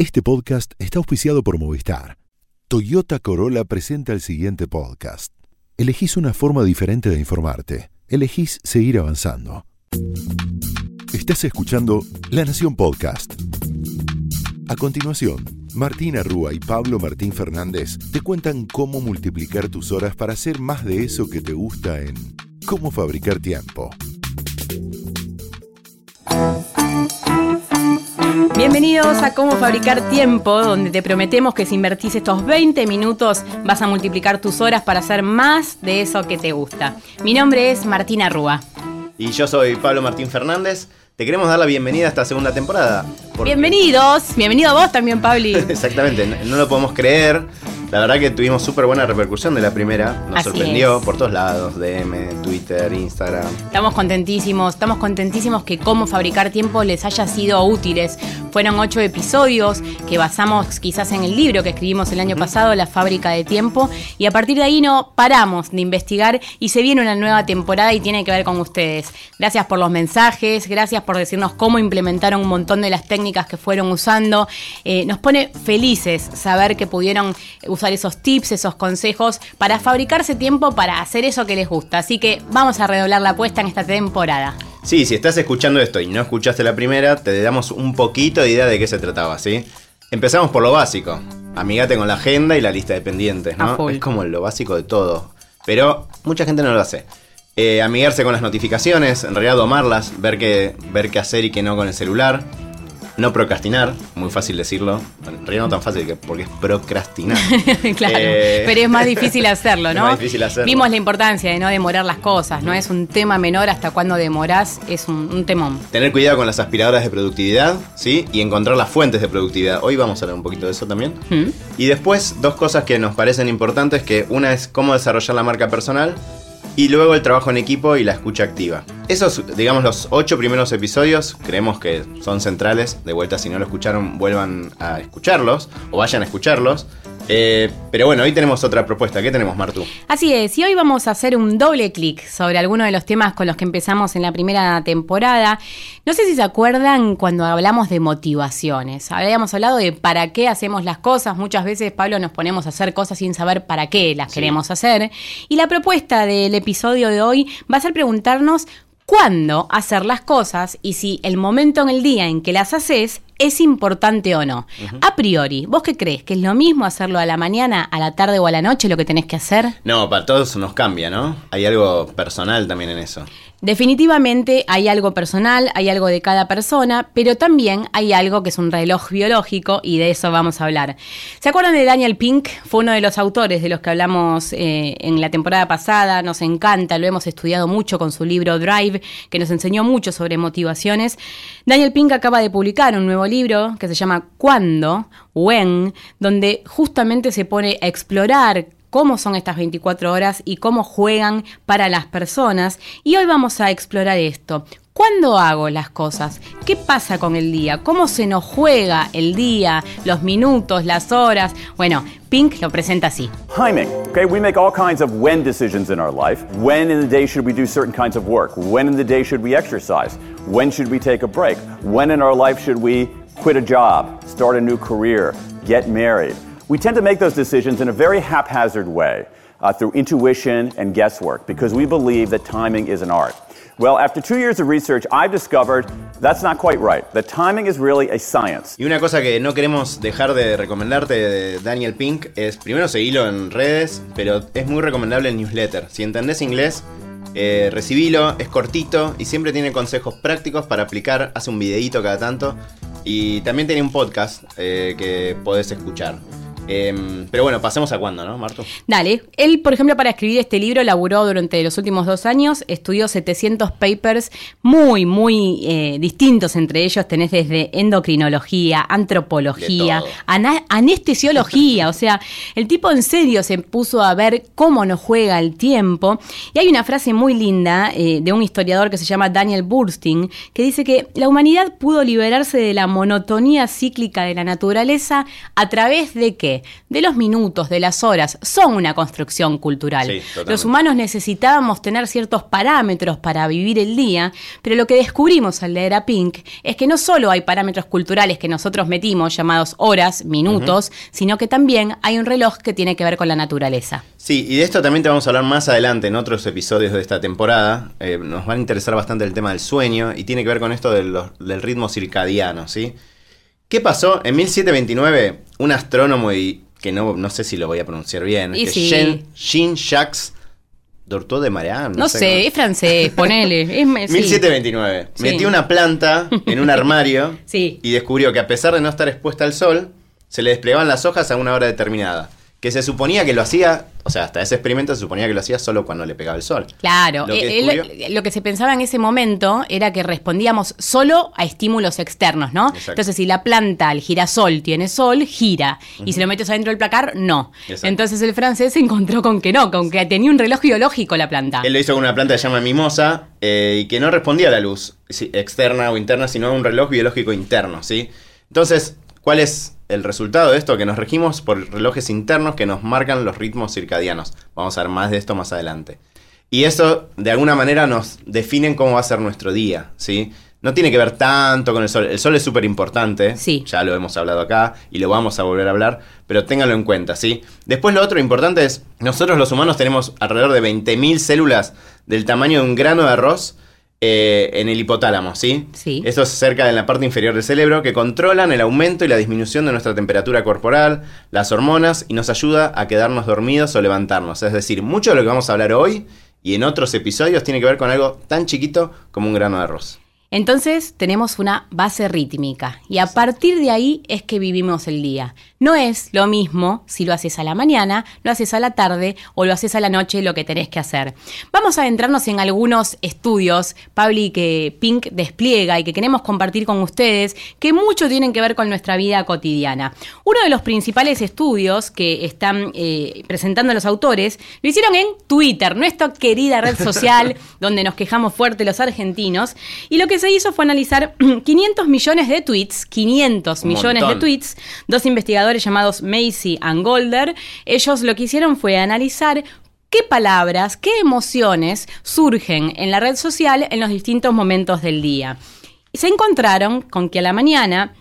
Este podcast está auspiciado por Movistar. Toyota Corolla presenta el siguiente podcast. Elegís una forma diferente de informarte. Elegís seguir avanzando. Estás escuchando La Nación Podcast. A continuación, Martina Rúa y Pablo Martín Fernández te cuentan cómo multiplicar tus horas para hacer más de eso que te gusta en Cómo fabricar tiempo. Bienvenidos a Cómo Fabricar Tiempo, donde te prometemos que si invertís estos 20 minutos vas a multiplicar tus horas para hacer más de eso que te gusta. Mi nombre es Martina Rúa. Y yo soy Pablo Martín Fernández. Te queremos dar la bienvenida a esta segunda temporada. porque- Bienvenidos, bienvenido a vos también, Pabli. Exactamente, no- no lo podemos creer. La verdad que tuvimos súper buena repercusión de la primera. Nos Así sorprendió es. por todos lados, DM, Twitter, Instagram. Estamos contentísimos, estamos contentísimos que cómo fabricar tiempo les haya sido útiles. Fueron ocho episodios que basamos quizás en el libro que escribimos el año pasado, La fábrica de tiempo, y a partir de ahí no paramos de investigar y se viene una nueva temporada y tiene que ver con ustedes. Gracias por los mensajes, gracias por decirnos cómo implementaron un montón de las técnicas que fueron usando. Eh, nos pone felices saber que pudieron usar esos tips, esos consejos para fabricarse tiempo para hacer eso que les gusta. Así que vamos a redoblar la apuesta en esta temporada. Sí, si estás escuchando esto y no escuchaste la primera, te damos un poquito de idea de qué se trataba, ¿sí? Empezamos por lo básico. Amigate con la agenda y la lista de pendientes, ¿no? Es como lo básico de todo. Pero mucha gente no lo hace. Eh, amigarse con las notificaciones, en realidad domarlas, ver qué, ver qué hacer y qué no con el celular. No procrastinar, muy fácil decirlo. En realidad no tan fácil que- porque es procrastinar. claro, Eh, pero es más difícil hacerlo, es ¿no? más difícil hacerlo. Vimos la importancia de no demorar las cosas, no es un tema menor hasta cuando demorás, es un, un temón. Tener cuidado con las aspiradoras de productividad, ¿sí? Y encontrar las fuentes de productividad. Hoy vamos a hablar un poquito de eso también. ¿Mm? Y después, dos cosas que nos parecen importantes, que una es cómo desarrollar la marca personal y luego el trabajo en equipo y la escucha activa. Esos, digamos, los ocho primeros episodios creemos que son centrales. De vuelta, si no lo escucharon, vuelvan a escucharlos o vayan a escucharlos. Eh, pero bueno, hoy tenemos otra propuesta. ¿Qué tenemos, Martu? Así es, y hoy vamos a hacer un doble clic sobre algunos de los temas con los que empezamos en la primera temporada. No sé si se acuerdan cuando hablamos de motivaciones. Habíamos hablado de para qué hacemos las cosas. Muchas veces, Pablo, nos ponemos a hacer cosas sin saber para qué las Sí. queremos hacer. Y la propuesta del episodio de hoy va a ser preguntarnos cuándo hacer las cosas y si el momento en el día en que las haces es importante o no. A priori, ¿vos qué crees? ¿Que es lo mismo hacerlo a la mañana, a la tarde o a la noche lo que tenés que hacer? No, para todos nos cambia, ¿no? Hay algo personal también en eso. Definitivamente hay algo personal, hay algo de cada persona, pero también hay algo que es un reloj biológico y de eso vamos a hablar. ¿Se acuerdan de Daniel Pink? Fue uno de los autores de los que hablamos eh, en la temporada pasada, nos encanta, lo hemos estudiado mucho con su libro Drive, que nos enseñó mucho sobre motivaciones. Daniel Pink acaba de publicar un nuevo libro que se llama ¿Cuándo? When, donde justamente se pone a explorar cómo son estas 24 horas y cómo juegan para las personas. Y hoy vamos a explorar esto. ¿Cuándo hago las cosas? ¿Qué pasa con el día? ¿Cómo se nos juega el día, los minutos, las horas? Bueno, Pink lo presenta así. Timing. Okay, we make all kinds of when decisions in our life. When in the day should we do certain kinds of work? When in the day should we exercise? When should we take a break? When in our life should we quit a job, start a new career, get married? We tend to make those decisions in a very haphazard way uh, through intuition and guesswork because we believe that timing is an art. Well, after two years of research, I've discovered that's not quite right. That timing is really a science. Y una cosa que no queremos dejar de recomendarte de Daniel Pink es primero seguirlo en redes, pero es muy recomendable el newsletter. Si entendés inglés, eh, recibilo, es cortito y siempre tiene consejos prácticos para aplicar. Hace un videíto cada tanto y también tiene un podcast eh, que podés escuchar. Em, pero bueno, pasemos a cuándo, ¿no, Marto? Dale, él, por ejemplo, para escribir este libro laburó durante los últimos dos años, estudió 700 papers muy, muy eh, distintos entre ellos. Tenés desde endocrinología, antropología, anestesiología. o sea, el tipo en serio se puso a ver cómo nos juega el tiempo. Y hay una frase muy linda eh, de un historiador que se llama Daniel Burstyn, que dice que la humanidad pudo liberarse de la monotonía cíclica de la naturaleza a través de qué? De los minutos, de las horas, son una construcción cultural. Sí, los humanos necesitábamos tener ciertos parámetros para vivir el día, pero lo que descubrimos al leer a Pink es que no solo hay parámetros culturales que nosotros metimos, llamados horas, minutos, sino que también hay un reloj que tiene que ver con la naturaleza. Sí, y de esto también te vamos a hablar más adelante en otros episodios de esta temporada. Eh, nos va a interesar bastante el tema del sueño y tiene que ver con esto de los- del ritmo circadiano, ¿sí? ¿Qué pasó? En 1729, un astrónomo y que no, no sé si lo voy a pronunciar bien, Y que sí. Jean- Jean-Jacques Dortot de Marianne. No, sé, es francés, ponele. es me- sí. 1729. Sí. Metió una planta en un armario Sí. y descubrió que a pesar de no estar expuesta al sol, se le desplegaban las hojas a una hora determinada. Que se suponía que lo hacía, o sea, hasta ese experimento se suponía que lo hacía solo cuando le pegaba el sol. Claro, Lo que eh, él- descubrió- lo que se pensaba en ese momento era que respondíamos solo a estímulos externos, ¿no? Exacto. Entonces, si la planta, el girasol, tiene sol, gira. Y si lo metes adentro del placar, no. Exacto. Entonces el francés se encontró con que no, con que tenía un reloj biológico la planta. Él lo hizo con una planta que se llama mimosa eh, y que no respondía a la luz externa o interna, sino a un reloj biológico interno, ¿sí? Entonces, ¿cuál es el resultado de esto? Que nos regimos por relojes internos que nos marcan los ritmos circadianos. Vamos a ver más de esto más adelante. Y eso, de alguna manera, nos definen cómo va a ser nuestro día, ¿sí? No tiene que ver tanto con el sol. El sol es súper importante. Sí. Ya lo hemos hablado acá y lo vamos a volver a hablar, pero ténganlo en cuenta, ¿sí? Después lo otro importante es, nosotros los humanos tenemos alrededor de 20.000 células del tamaño de un grano de arroz eh, en el hipotálamo, ¿sí? Sí. Esto es cerca de la parte inferior del cerebro que controlan el aumento y la disminución de nuestra temperatura corporal, las hormonas y nos ayuda a quedarnos dormidos o levantarnos. Es decir, mucho de lo que vamos a hablar hoy y en otros episodios tiene que ver con algo tan chiquito como un grano de arroz. Entonces tenemos una base rítmica y a partir de ahí es que vivimos el día. No es lo mismo si lo haces a la mañana, lo haces a la tarde o lo haces a la noche lo que tenés que hacer. Vamos a adentrarnos en algunos estudios, Pabli, que Pink despliega y que queremos compartir con ustedes, que mucho tienen que ver con nuestra vida cotidiana. Uno de los principales estudios que están eh, presentando los autores lo hicieron en Twitter, nuestra querida red social donde nos quejamos fuerte los argentinos, y lo que se hizo fue analizar 500 millones de tweets, 500 Un millones de tweets, dos investigadores llamados Macy and Golder, ellos lo que hicieron fue analizar qué palabras, qué emociones surgen en la red social en los distintos momentos del día. Y se encontraron con que a la mañana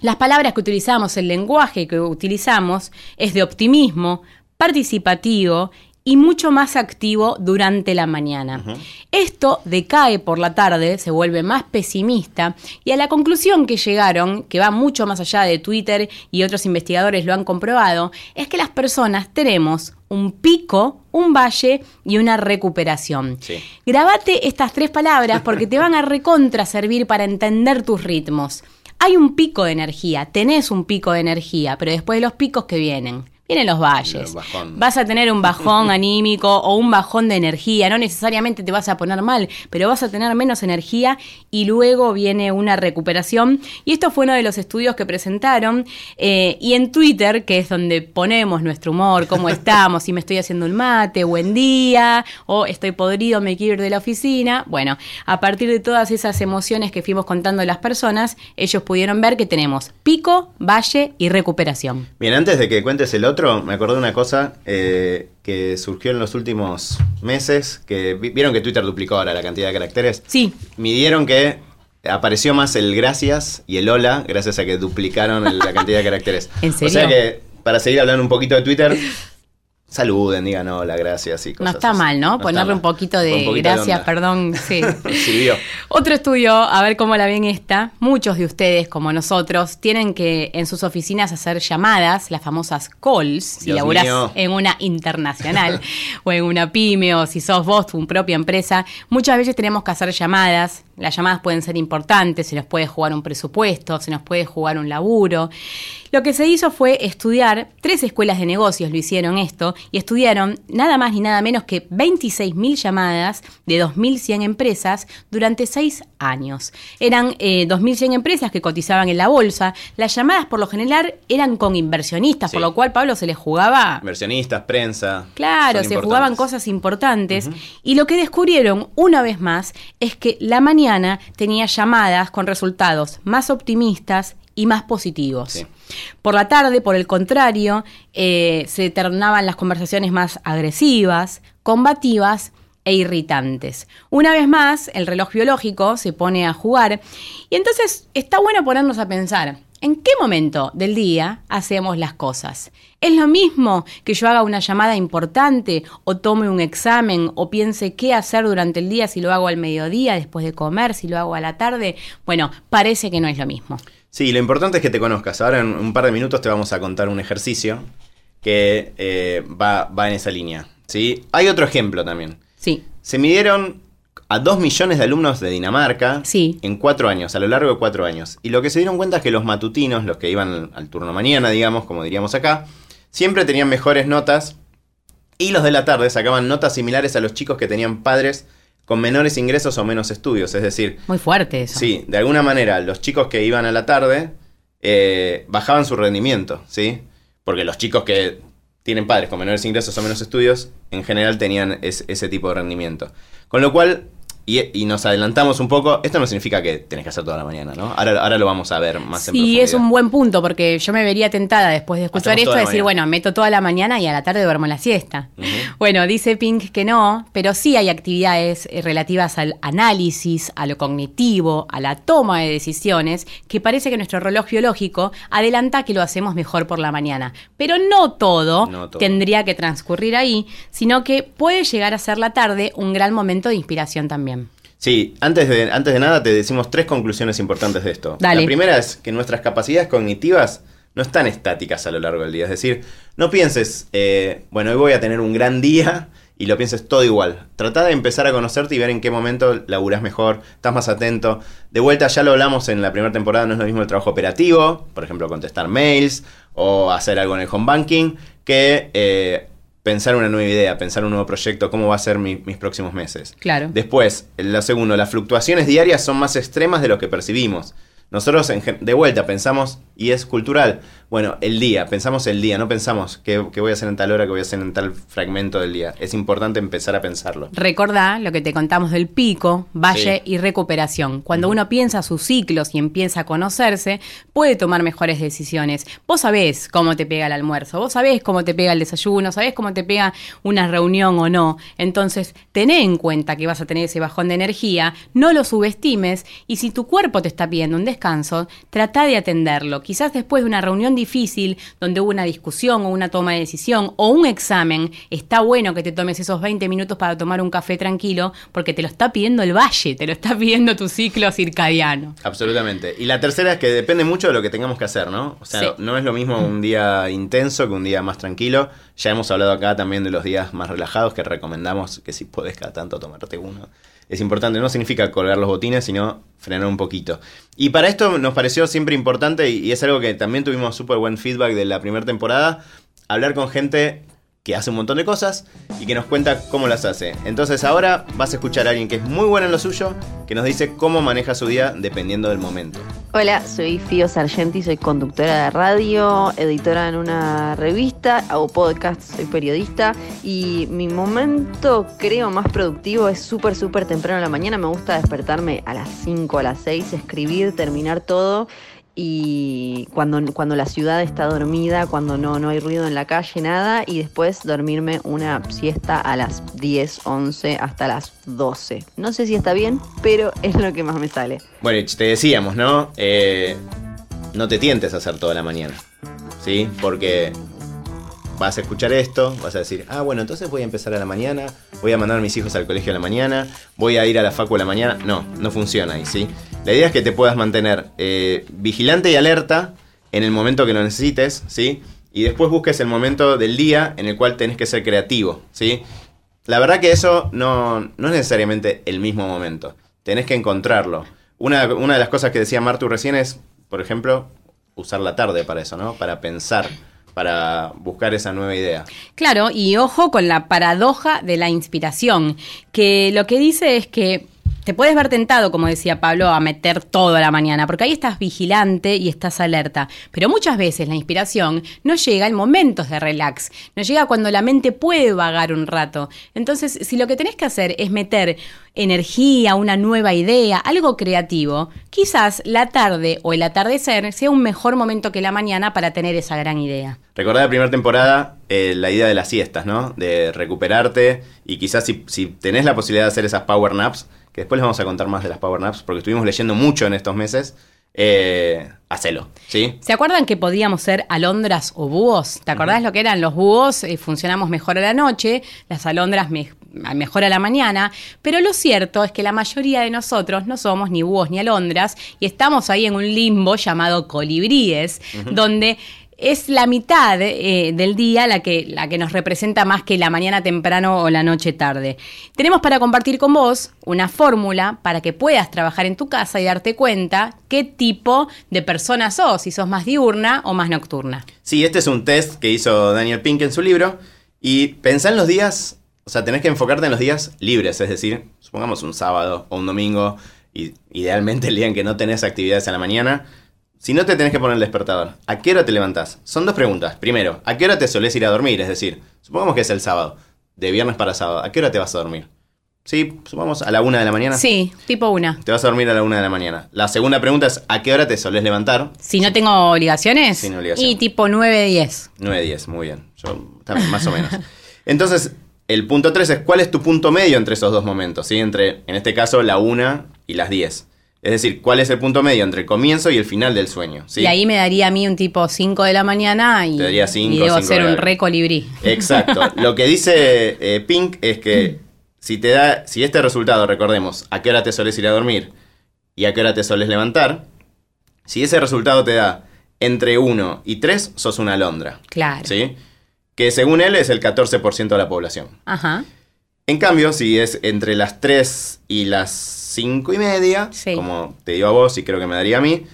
las palabras que utilizamos, el lenguaje que utilizamos es de optimismo, participativo y mucho más activo durante la mañana. Esto decae por la tarde, se vuelve más pesimista y a la conclusión que llegaron, que va mucho más allá de Twitter y otros investigadores lo han comprobado, es que las personas tenemos un pico, un valle y una recuperación. Sí. Grabate estas tres palabras porque te van a recontra servir para entender tus ritmos. Hay un pico de energía, tenés un pico de energía, pero después de los picos que vienen, vienen los valles. Vas a tener un bajón anímico o un bajón de energía, no necesariamente te vas a poner mal, pero vas a tener menos energía y luego viene una recuperación. Y esto fue uno de los estudios que presentaron. eh, y en Twitter, que es donde ponemos nuestro humor, cómo estamos, si me estoy haciendo un mate, buen día, o estoy podrido, me quiero ir de la oficina. Bueno, a partir de todas esas emociones que fuimos contando las personas, ellos pudieron ver que tenemos pico, valle y recuperación. Bien, antes de que cuentes el otro, me acordé de una cosa eh, que surgió en los últimos meses, que vi- vieron que Twitter duplicó ahora la cantidad de caracteres. Sí, Midieron que apareció más el gracias y el hola gracias a que duplicaron el- la cantidad de caracteres. ¿En O sea serio? que, para seguir hablando un poquito de Twitter, saluden, digan hola, gracias y No cosas está así. mal, ¿no? No está Ponerle un poquito de Un poquito gracias, perdón, sí. Sirvió. Otro estudio, a ver cómo la ven esta. Muchos de ustedes, como nosotros, tienen que en sus oficinas hacer llamadas, las famosas calls, si Dios laburás mío. en una internacional o en una pyme o si sos vos tu propia empresa. Muchas veces tenemos que hacer llamadas. Las llamadas pueden ser importantes, se nos puede jugar un presupuesto, se nos puede jugar un laburo. Lo que se hizo fue estudiar, tres escuelas de negocios lo hicieron esto, y estudiaron nada más ni nada menos que 26.000 llamadas de 2.100 empresas durante seis años. Eran eh, 2.100 empresas que cotizaban en la bolsa. Las llamadas por lo general eran con inversionistas, Sí. por lo cual Pablo se les jugaba Inversionistas, prensa. Claro, se jugaban cosas importantes y lo que descubrieron una vez más es que la mañana tenía llamadas con resultados más optimistas y más positivos. Sí. Por la tarde, por el contrario, eh, se tornaban las conversaciones más agresivas, combativas e irritantes. Una vez más, el reloj biológico se pone a jugar y entonces está bueno ponernos a pensar. ¿En qué momento del día hacemos las cosas? ¿Es lo mismo que yo haga una llamada importante o tome un examen o piense qué hacer durante el día si lo hago al mediodía, después de comer, si lo hago a la tarde? Bueno, parece que no es lo mismo. Sí, lo importante es que te conozcas. Ahora en un par de minutos te vamos a contar un ejercicio que eh, va, va en esa línea. ¿sí? Hay otro ejemplo también. Sí, Se midieron a 2 millones de alumnos de Dinamarca Sí. en cuatro años, a lo largo de cuatro años. Y lo que se dieron cuenta es que los matutinos, los que iban al, al turno mañana, digamos, como diríamos acá, siempre tenían mejores notas. Y los de la tarde sacaban notas similares a los chicos que tenían padres con menores ingresos o menos estudios. Es decir, muy fuerte eso. Sí, de alguna manera, los chicos que iban a la tarde eh, bajaban su rendimiento, ¿sí? Porque los chicos que tienen padres con menores ingresos o menos estudios, en general tenían es- ese tipo de rendimiento. Con lo cual, y, y nos adelantamos un poco, esto no significa que tenés que hacer toda la mañana, ¿no? Ahora, ahora lo vamos a ver más en Sí, profundidad. es un buen punto, porque yo me vería tentada después de escuchar Hacemos esto a decir, mañana. bueno, meto toda la mañana y a la tarde duermo la siesta. Bueno, dice Pink que no, pero sí hay actividades eh, relativas al análisis, a lo cognitivo, a la toma de decisiones, que parece que nuestro reloj biológico adelanta que lo hacemos mejor por la mañana. Pero no todo, No todo. tendría que transcurrir ahí, sino que puede llegar a ser la tarde un gran momento de inspiración también. Sí, antes de, antes de nada te decimos tres conclusiones importantes de esto. Dale. La primera es que nuestras capacidades cognitivas no están estáticas a lo largo del día. Es decir, no pienses, eh, bueno, hoy voy a tener un gran día y lo pienses todo igual. Trata de empezar a conocerte y ver en qué momento laburás mejor, estás más atento. De vuelta, ya lo hablamos en la primera temporada, no es lo mismo el trabajo operativo, por ejemplo, contestar mails o hacer algo en el home banking, que eh, pensar una nueva idea, pensar un nuevo proyecto, cómo va a ser mi- mis próximos meses. Claro. Después, lo segundo, las fluctuaciones diarias son más extremas de lo que percibimos. Nosotros, en de vuelta, pensamos, y es cultural, bueno, el día, pensamos el día, no pensamos qué, qué voy a hacer en tal hora, qué voy a hacer en tal fragmento del día. Es importante empezar a pensarlo. Recordá lo que te contamos del pico, valle Sí. y recuperación. Cuando uno piensa sus ciclos y empieza a conocerse, puede tomar mejores decisiones. Vos sabés cómo te pega el almuerzo, vos sabés cómo te pega el desayuno, sabés cómo te pega una reunión o no. Entonces, tené en cuenta que vas a tener ese bajón de energía, no lo subestimes y si tu cuerpo te está pidiendo un descanso, trata de atenderlo. Quizás después de una reunión difícil, donde hubo una discusión o una toma de decisión o un examen, está bueno que te tomes esos 20 minutos para tomar un café tranquilo, porque te lo está pidiendo el valle, te lo está pidiendo tu ciclo circadiano. Absolutamente. Y la tercera es que depende mucho de lo que tengamos que hacer, ¿no? O sea, Sí. no es lo mismo un día intenso que un día más tranquilo. Ya hemos hablado acá también de los días más relajados que recomendamos que si podés cada tanto tomarte uno. Es importante, no significa colgar los botines, sino frenar un poquito. Y para esto nos pareció siempre importante, y es algo que también tuvimos súper buen feedback de la primera temporada, hablar con gente que hace un montón de cosas y que nos cuenta cómo las hace. Entonces ahora vas a escuchar a alguien que es muy bueno en lo suyo, que nos dice cómo maneja su día dependiendo del momento. Hola, soy Fio Sargenti, soy conductora de radio, editora en una revista, hago podcast, soy periodista y mi momento creo más productivo es súper, súper temprano en la mañana. Me gusta despertarme a las 5, a las 6, escribir, terminar todo y cuando, cuando la ciudad está dormida, cuando no, no hay ruido en la calle, nada, y después dormirme una siesta a las 10, 11 hasta las 12. No sé si está bien, pero es lo que más me sale. Bueno, te decíamos, ¿no? Eh, no te tientes a hacer toda la mañana, ¿sí? Porque vas a escuchar esto, vas a decir, ah, bueno, entonces voy a empezar a la mañana, voy a mandar a mis hijos al colegio a la mañana, voy a ir a la facu a la mañana. No, no funciona ahí, ¿sí? La idea es que te puedas mantener eh, vigilante y alerta en el momento que lo necesites, ¿sí? Y después busques el momento del día en el cual tenés que ser creativo, ¿sí? La verdad que eso no, no es necesariamente el mismo momento. Tenés que encontrarlo. Una, una de las cosas que decía Martu recién es, por ejemplo, usar la tarde para eso, ¿no? Para pensar, para buscar esa nueva idea. Claro, y ojo con la paradoja de la inspiración, que lo que dice es que te puedes ver tentado, como decía Pablo, a meter todo la mañana, porque ahí estás vigilante y estás alerta. Pero muchas veces la inspiración no llega en momentos de relax, no llega cuando la mente puede vagar un rato. Entonces, si lo que tenés que hacer es meter energía, una nueva idea, algo creativo, quizás la tarde o el atardecer sea un mejor momento que la mañana para tener esa gran idea. Recordá la primera temporada eh, la idea de las siestas, ¿no? De recuperarte y quizás si, si tenés la posibilidad de hacer esas power naps, que después les vamos a contar más de las Power Naps, porque estuvimos leyendo mucho en estos meses. Eh, hacelo, ¿sí? ¿Se acuerdan que podíamos ser alondras o búhos? ¿Te acordás lo que eran los búhos? Eh, funcionamos mejor a la noche, las alondras mejor a la mañana, pero lo cierto es que la mayoría de nosotros no somos ni búhos ni alondras y estamos ahí en un limbo llamado colibríes, donde es la mitad eh, del día la que, la que nos representa más que la mañana temprano o la noche tarde. Tenemos para compartir con vos una fórmula para que puedas trabajar en tu casa y darte cuenta qué tipo de persona sos, si sos más diurna o más nocturna. Sí, este es un test que hizo Daniel Pink en su libro y pensá en los días, o sea, tenés que enfocarte en los días libres, es decir, supongamos un sábado o un domingo, y idealmente el día en que no tenés actividades a la mañana si no te tenés que poner el despertador, ¿a qué hora te levantás? Son dos preguntas. Primero, ¿a qué hora te solés ir a dormir? Es decir, supongamos que es el sábado, de viernes para sábado, ¿a qué hora te vas a dormir? Sí, supongamos a la una de la mañana. Sí, tipo una. Te vas a dormir a la una de la mañana. La segunda pregunta es, ¿a qué hora te solés levantar? Si no tengo obligaciones. Sin obligaciones. Y tipo 9, 10. 9, 10, muy bien. Yo, también, más o menos. Entonces, el punto 3 es, ¿cuál es tu punto medio entre esos dos momentos? ¿Sí? Entre, en este caso, la una y las 10. Es decir, cuál es el punto medio entre el comienzo y el final del sueño. Y ahí me daría a mí un tipo 5 de la mañana y, daría cinco, y debo ser un re colibrí. Exacto. Lo que dice eh, Pink es que si te da, si este resultado, recordemos, a qué hora te soles ir a dormir y a qué hora te soles levantar, si ese resultado te da entre 1 y 3, sos una alondra. Claro. ¿Sí? Que según él es el 14% de la población. Ajá. En cambio, si es entre las 3 y las cinco y media, como te digo a vos y creo que me daría a mí,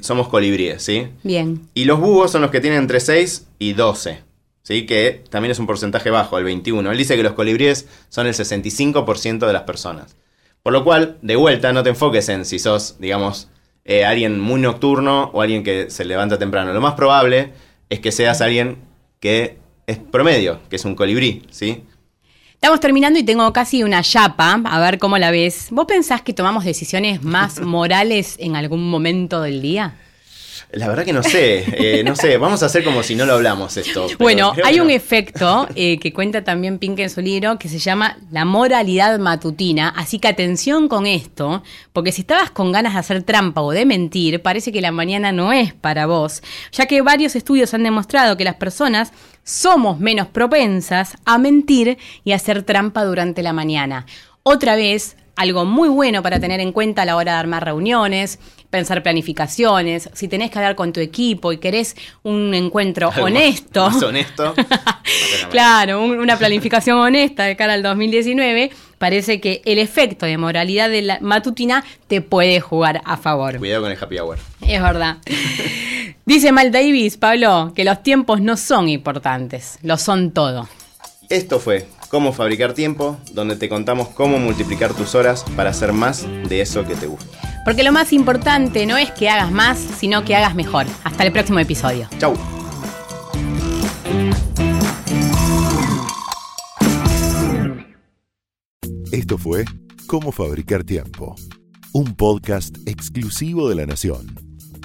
somos colibríes, ¿sí? Bien. Y los búhos son los que tienen entre 6 y 12, ¿sí? Que también es un porcentaje bajo, el 21. Él dice que los colibríes son el 65% de las personas. Por lo cual, de vuelta, no te enfoques en si sos, digamos, eh, alguien muy nocturno o alguien que se levanta temprano. Lo más probable es que seas alguien que es promedio, que es un colibrí, ¿sí? Estamos terminando y tengo casi una chapa, a ver cómo la ves. ¿Vos pensás que tomamos decisiones más morales en algún momento del día? La verdad que no sé, eh, no sé, vamos a hacer como si no lo hablamos esto. Bueno, hay un efecto eh, que cuenta también Pink en su libro que se llama la moralidad matutina, así que atención con esto, porque si estabas con ganas de hacer trampa o de mentir, parece que la mañana no es para vos, ya que varios estudios han demostrado que las personas somos menos propensas a mentir y hacer trampa durante la mañana. Otra vez, algo muy bueno para tener en cuenta a la hora de armar reuniones, pensar planificaciones, si tenés que hablar con tu equipo y querés un encuentro honesto. honesto. claro, una planificación honesta de cara al 2019, parece que el efecto de moralidad de la matutina te puede jugar a favor. Cuidado con el happy hour. Es verdad. Dice Mal Davis, Pablo, que los tiempos no son importantes, lo son todo. Esto fue Cómo fabricar tiempo, donde te contamos cómo multiplicar tus horas para hacer más de eso que te gusta. Porque lo más importante no es que hagas más, sino que hagas mejor. Hasta el próximo episodio. Chau. Esto fue Cómo fabricar tiempo, un podcast exclusivo de La Nación.